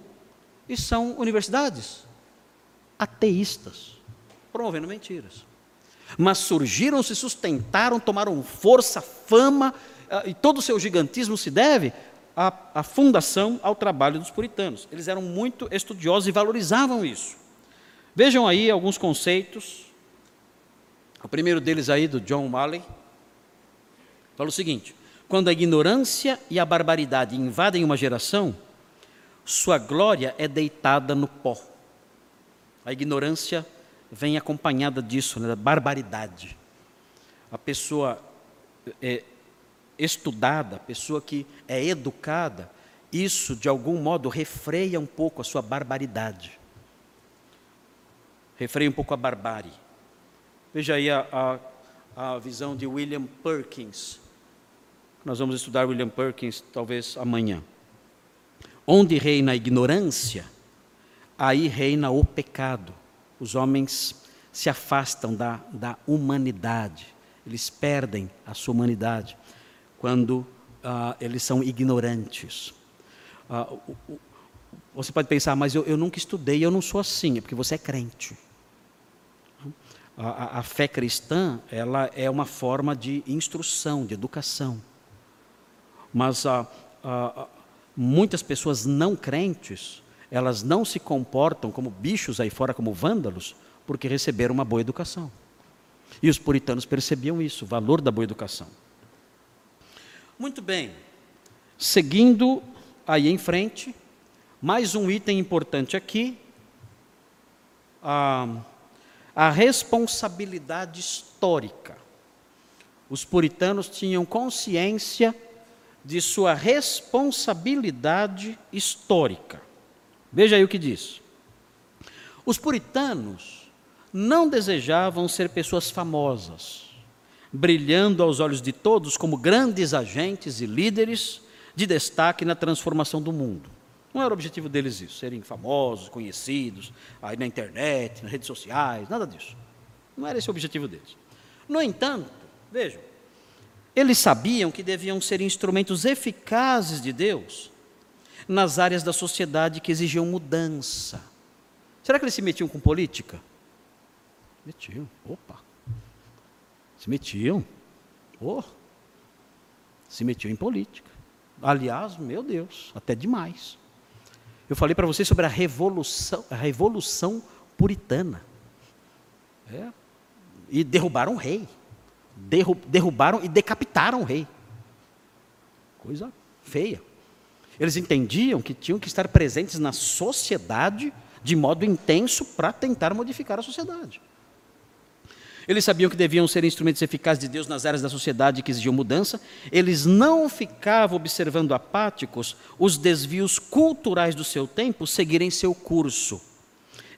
E são universidades ateístas, promovendo mentiras. Mas surgiram, se sustentaram, tomaram força, fama, ah, e todo o seu gigantismo se deve à, à fundação, ao trabalho dos puritanos. Eles eram muito estudiosos e valorizavam isso. Vejam aí alguns conceitos. O primeiro deles aí, do John Malley, fala o seguinte: quando a ignorância e a barbaridade invadem uma geração, sua glória é deitada no pó. A ignorância vem acompanhada disso, né, da barbaridade. A pessoa é, estudada, a pessoa que é educada, isso de algum modo refreia um pouco a sua barbaridade. Refreia um pouco a barbárie. Veja aí a, a, a visão de William Perkins. Nós vamos estudar William Perkins talvez amanhã. Onde reina a ignorância, aí reina o pecado. Os homens se afastam da, da humanidade, eles perdem a sua humanidade quando uh, eles são ignorantes. Uh, você pode pensar, mas eu, eu, nunca estudei, eu não sou assim, é porque você é crente. A, a, fé cristã, ela é uma forma de instrução, de educação. Mas uh, muitas pessoas não crentes, elas não se comportam como bichos aí fora, como vândalos, porque receberam uma boa educação. E os puritanos percebiam isso, o valor da boa educação. Muito bem. Seguindo aí em frente, mais um item importante aqui, a, a responsabilidade histórica. Os puritanos tinham consciência de sua responsabilidade histórica. Veja aí o que diz. Os puritanos não desejavam ser pessoas famosas brilhando aos olhos de todos como grandes agentes e líderes de destaque na transformação do mundo. Não era o objetivo deles isso, serem famosos, conhecidos, aí na internet, nas redes sociais, nada disso. Não era esse o objetivo deles. No entanto, vejam, eles sabiam que deviam ser instrumentos eficazes de Deus nas áreas da sociedade que exigiam mudança. Será que eles se metiam com política? Metiam, opa. Se metiam. Oh, se metiam em política. Aliás, meu Deus, até demais. Eu falei para vocês sobre a revolução, a revolução puritana. É. E derrubaram o rei. Derru, derrubaram e decapitaram o rei. Coisa feia. Eles entendiam que tinham que estar presentes na sociedade de modo intenso para tentar modificar a sociedade. Eles sabiam que deviam ser instrumentos eficazes de Deus nas áreas da sociedade que exigiam mudança. Eles não ficavam observando apáticos os desvios culturais do seu tempo seguirem seu curso,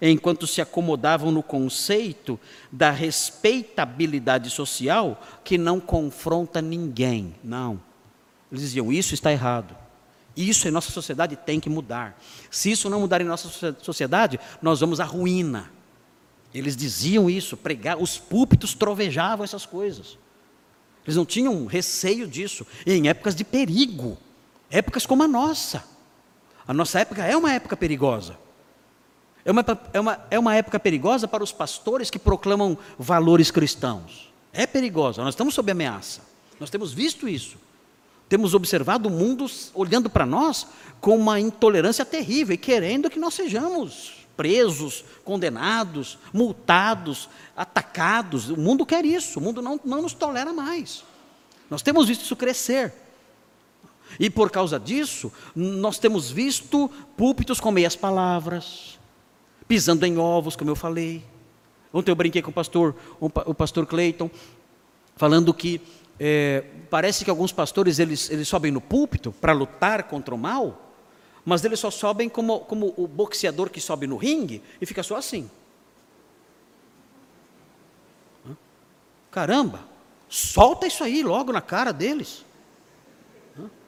enquanto se acomodavam no conceito da respeitabilidade social que não confronta ninguém. Não. Eles diziam: isso está errado. Isso em nossa sociedade tem que mudar. Se isso não mudar em nossa sociedade, nós vamos à ruína. Eles diziam isso, pregar, os púlpitos trovejavam essas coisas. Eles não tinham receio disso. Em épocas de perigo, épocas como a nossa. A nossa época é uma época perigosa. É uma, é, uma, é uma época perigosa para os pastores que proclamam valores cristãos. É perigosa, nós estamos sob ameaça. Nós temos visto isso. Temos observado o mundo olhando para nós com uma intolerância terrível e querendo que nós sejamos presos, condenados, multados, atacados. O mundo quer isso, o mundo não, não nos tolera mais. Nós temos visto isso crescer. E por causa disso, nós temos visto púlpitos com meias palavras, pisando em ovos, como eu falei. Ontem eu brinquei com o pastor, o pastor Clayton, falando que é, parece que alguns pastores eles, eles sobem no púlpito para lutar contra o mal, mas eles só sobem como, como o boxeador que sobe no ringue e fica só assim. Caramba, solta isso aí logo na cara deles.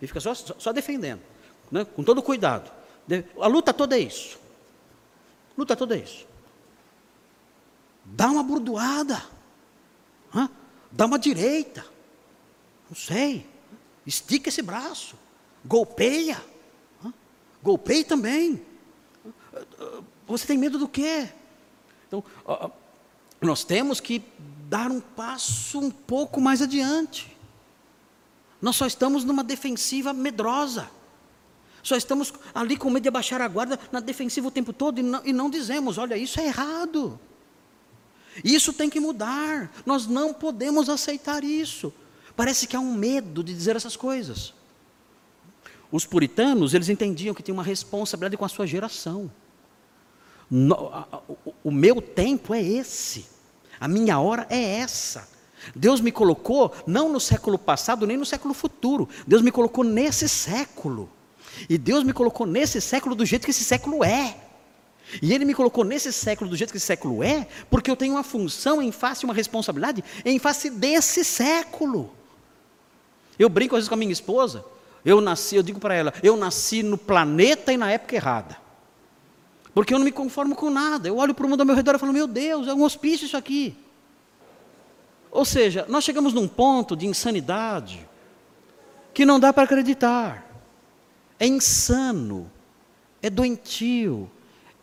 E fica só, só defendendo, né? com todo cuidado. A luta toda é isso. Luta toda isso. Dá uma burdoada. Dá uma direita. Não sei. Estica esse braço. Golpeia. Golpeie também. Você tem medo do quê? Então, nós temos que dar um passo um pouco mais adiante. Nós só estamos numa defensiva medrosa. Só estamos ali com medo de abaixar a guarda na defensiva o tempo todo e não, e não dizemos: olha, isso é errado. Isso tem que mudar. Nós não podemos aceitar isso. Parece que há um medo de dizer essas coisas. Os puritanos, eles entendiam que tinha uma responsabilidade com a sua geração. o meu tempo é esse. A minha hora é essa. Deus me colocou não no século passado, nem no século futuro. Deus me colocou nesse século. E Deus me colocou nesse século do jeito que esse século é. E Ele me colocou nesse século do jeito que esse século é, porque eu tenho uma função em face, uma responsabilidade em face desse século. Eu brinco às vezes com a minha esposa, eu nasci, eu digo para ela, eu nasci no planeta e na época errada. Porque eu não me conformo com nada. Eu olho para o mundo ao meu redor e falo, meu Deus, é um hospício isso aqui. Ou seja, nós chegamos num ponto de insanidade que não dá para acreditar. É insano, é doentio,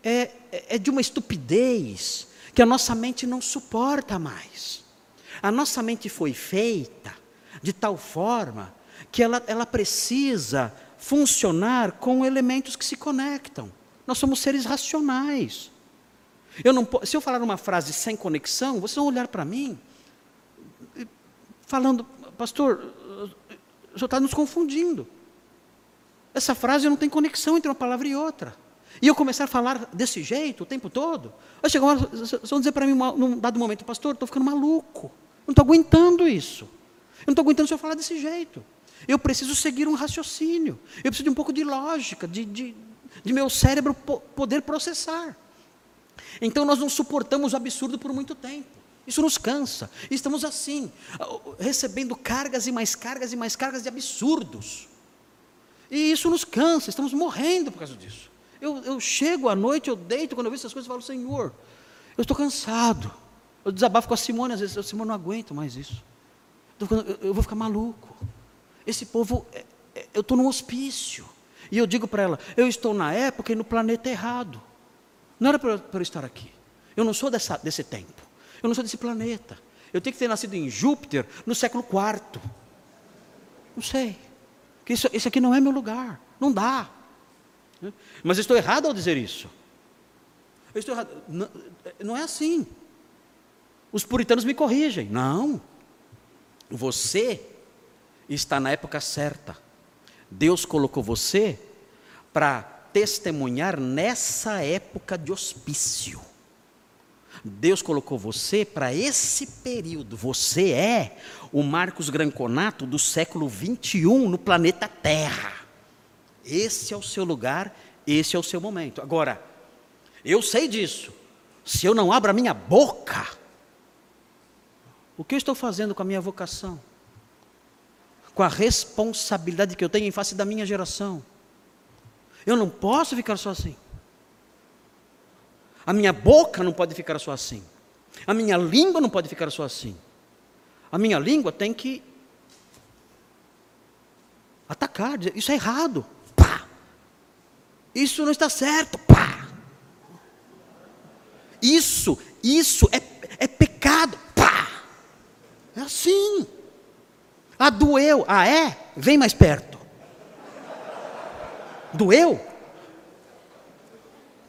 é, é de uma estupidez que a nossa mente não suporta mais. A nossa mente foi feita de tal forma que ela, ela precisa funcionar com elementos que se conectam. Nós somos seres racionais. Eu não, se eu falar uma frase sem conexão, vocês vão olhar para mim, falando, pastor, o senhor está nos confundindo. Essa frase não tem conexão entre uma palavra e outra. E eu começar a falar desse jeito o tempo todo, vai chegar uma vão dizer para mim num dado momento, pastor, estou ficando maluco, não estou aguentando isso. Eu não estou aguentando o senhor falar desse jeito. Eu preciso seguir um raciocínio. Eu preciso de um pouco de lógica, de, de, de meu cérebro poder processar. Então nós não suportamos o absurdo por muito tempo. Isso nos cansa. Estamos assim, recebendo cargas e mais cargas e mais cargas de absurdos. E isso nos cansa, estamos morrendo por causa disso. Eu, eu chego à noite, eu deito, quando eu vejo essas coisas, eu falo, Senhor, eu estou cansado. Eu desabafo com a Simone, às vezes, eu, Simone, não aguento mais isso. Eu, eu vou ficar maluco. Esse povo, é, é, eu estou num hospício. E eu digo para ela, eu estou na época e no planeta errado. Não era para eu estar aqui. Eu não sou dessa, desse tempo. Eu não sou desse planeta. Eu tenho que ter nascido em Júpiter no século IV. Não sei. Isso, isso aqui não é meu lugar. Não dá. Mas estou errado ao dizer isso. Eu estou errado. Não, não é assim. Os puritanos me corrigem. Não. Você está na época certa. Deus colocou você para testemunhar nessa época de hospício. Deus colocou você para esse período. Você é o Marcos Granconato do século 21 no planeta Terra. Esse é o seu lugar, esse é o seu momento. Agora, eu sei disso. Se eu não abro a minha boca, o que eu estou fazendo com a minha vocação? Com a responsabilidade que eu tenho em face da minha geração? Eu não posso ficar só assim. A minha boca não pode ficar só assim. A minha língua não pode ficar só assim. A minha língua tem que atacar, dizer, isso é errado. Isso não está certo. Pá. Isso, isso é, é pecado. Pá. É assim. Ah, doeu. Ah, é? Vem mais perto. Doeu?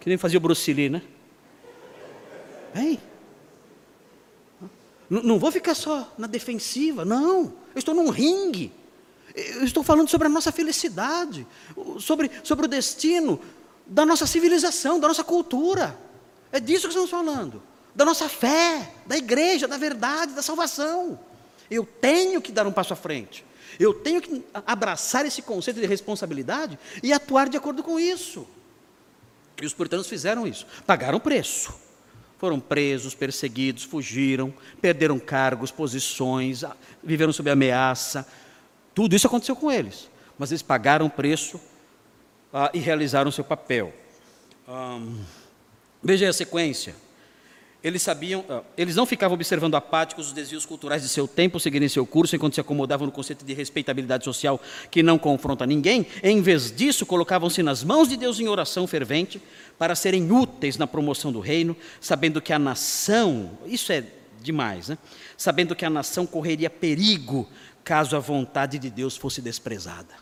Que nem fazia o Bruce Lee, né? Vem. Não, vou ficar só na defensiva, não. Eu estou num ringue. Eu estou falando sobre a nossa felicidade, sobre, sobre o destino da nossa civilização, da nossa cultura. É disso que estamos falando. Da nossa fé, da igreja, da verdade, da salvação. Eu tenho que dar um passo à frente. Eu tenho que abraçar esse conceito de responsabilidade e atuar de acordo com isso. E os puritanos fizeram isso. Pagaram preço. Foram presos, perseguidos, fugiram, perderam cargos, posições, viveram sob ameaça. Tudo isso aconteceu com eles. Mas eles pagaram o preço ah, e realizaram o seu papel. veja a sequência. Eles sabiam, ah, eles não ficavam observando apáticos os desvios culturais de seu tempo, seguirem seu curso, enquanto se acomodavam no conceito de respeitabilidade social que não confronta ninguém. Em vez disso, colocavam-se nas mãos de Deus em oração fervente para serem úteis na promoção do reino, sabendo que a nação, isso é demais, né? Sabendo que a nação correria perigo caso a vontade de Deus fosse desprezada.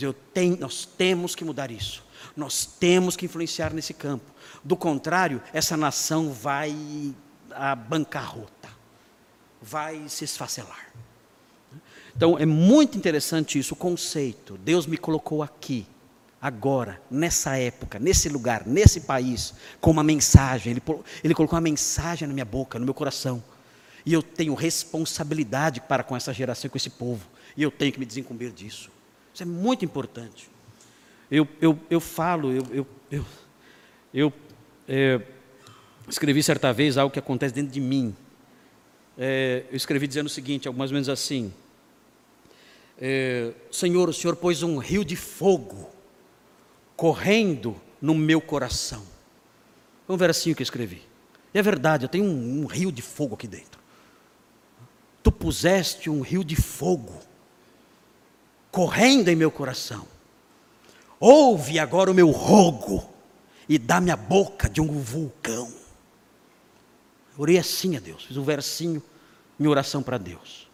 Eu tenho, nós temos que mudar isso. Nós temos que influenciar nesse campo. Do contrário, essa nação vai à bancarrota, vai se esfacelar. Então é muito interessante isso, o conceito. Deus me colocou aqui, agora, nessa época, nesse lugar, nesse país, com uma mensagem. Ele, ele colocou uma mensagem na minha boca, no meu coração. E eu tenho responsabilidade para com essa geração, com esse povo. E eu tenho que me desincumbir disso. Isso é muito importante. Eu, eu, eu falo, eu, eu, eu, eu é, escrevi certa vez algo que acontece dentro de mim. É, eu escrevi dizendo o seguinte, mais ou menos assim: é, Senhor, o Senhor pôs um rio de fogo correndo no meu coração. Foi um versinho que eu escrevi. E é verdade, eu tenho um, um rio de fogo aqui dentro. Tu puseste um rio de fogo correndo em meu coração. Ouve agora o meu rogo e dá-me a boca de um vulcão. orei assim a Deus, fiz um versinho, minha oração para Deus.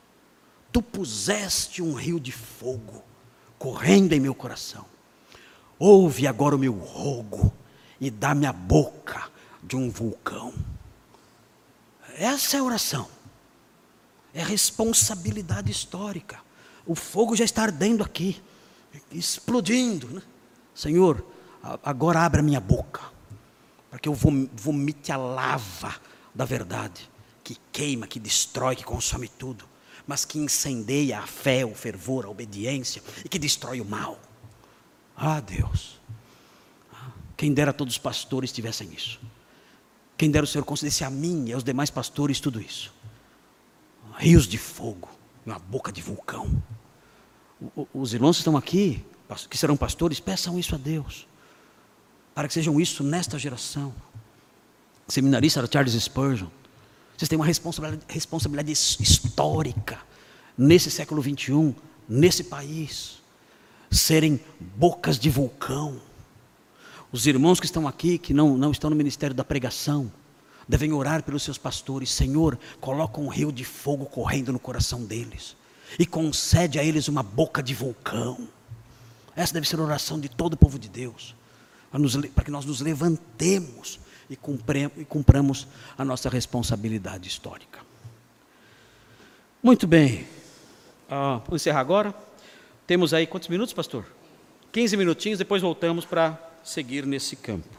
Tu puseste um rio de fogo correndo em meu coração. Ouve agora o meu rogo e dá-me a boca de um vulcão. Essa é a oração. É responsabilidade histórica. O fogo já está ardendo aqui, explodindo. Né? Senhor, agora abra a minha boca, para que eu vomite a lava da verdade, que queima, que destrói, que consome tudo, mas que incendeia a fé, o fervor, a obediência e que destrói o mal. Ah, Deus, quem dera todos os pastores tivessem isso. Quem dera o Senhor concedesse a mim e aos demais pastores tudo isso. Rios de fogo, uma boca de vulcão. Os irmãos estão aqui, que serão pastores, peçam isso a Deus para que sejam isso nesta geração. Seminarista era Charles Spurgeon. Vocês têm uma responsabilidade, responsabilidade histórica nesse século 21, nesse país, serem bocas de vulcão. Os irmãos que estão aqui, que não, não estão no ministério da pregação, devem orar pelos seus pastores. Senhor, coloca um rio de fogo correndo no coração deles e concede a eles uma boca de vulcão. Essa deve ser a oração de todo o povo de Deus para, que nós nos levantemos e, e cumpramos a nossa responsabilidade histórica. Muito bem. Ah, vamos encerrar agora. Temos aí quantos minutos, pastor? 15 minutinhos, depois voltamos para seguir nesse campo.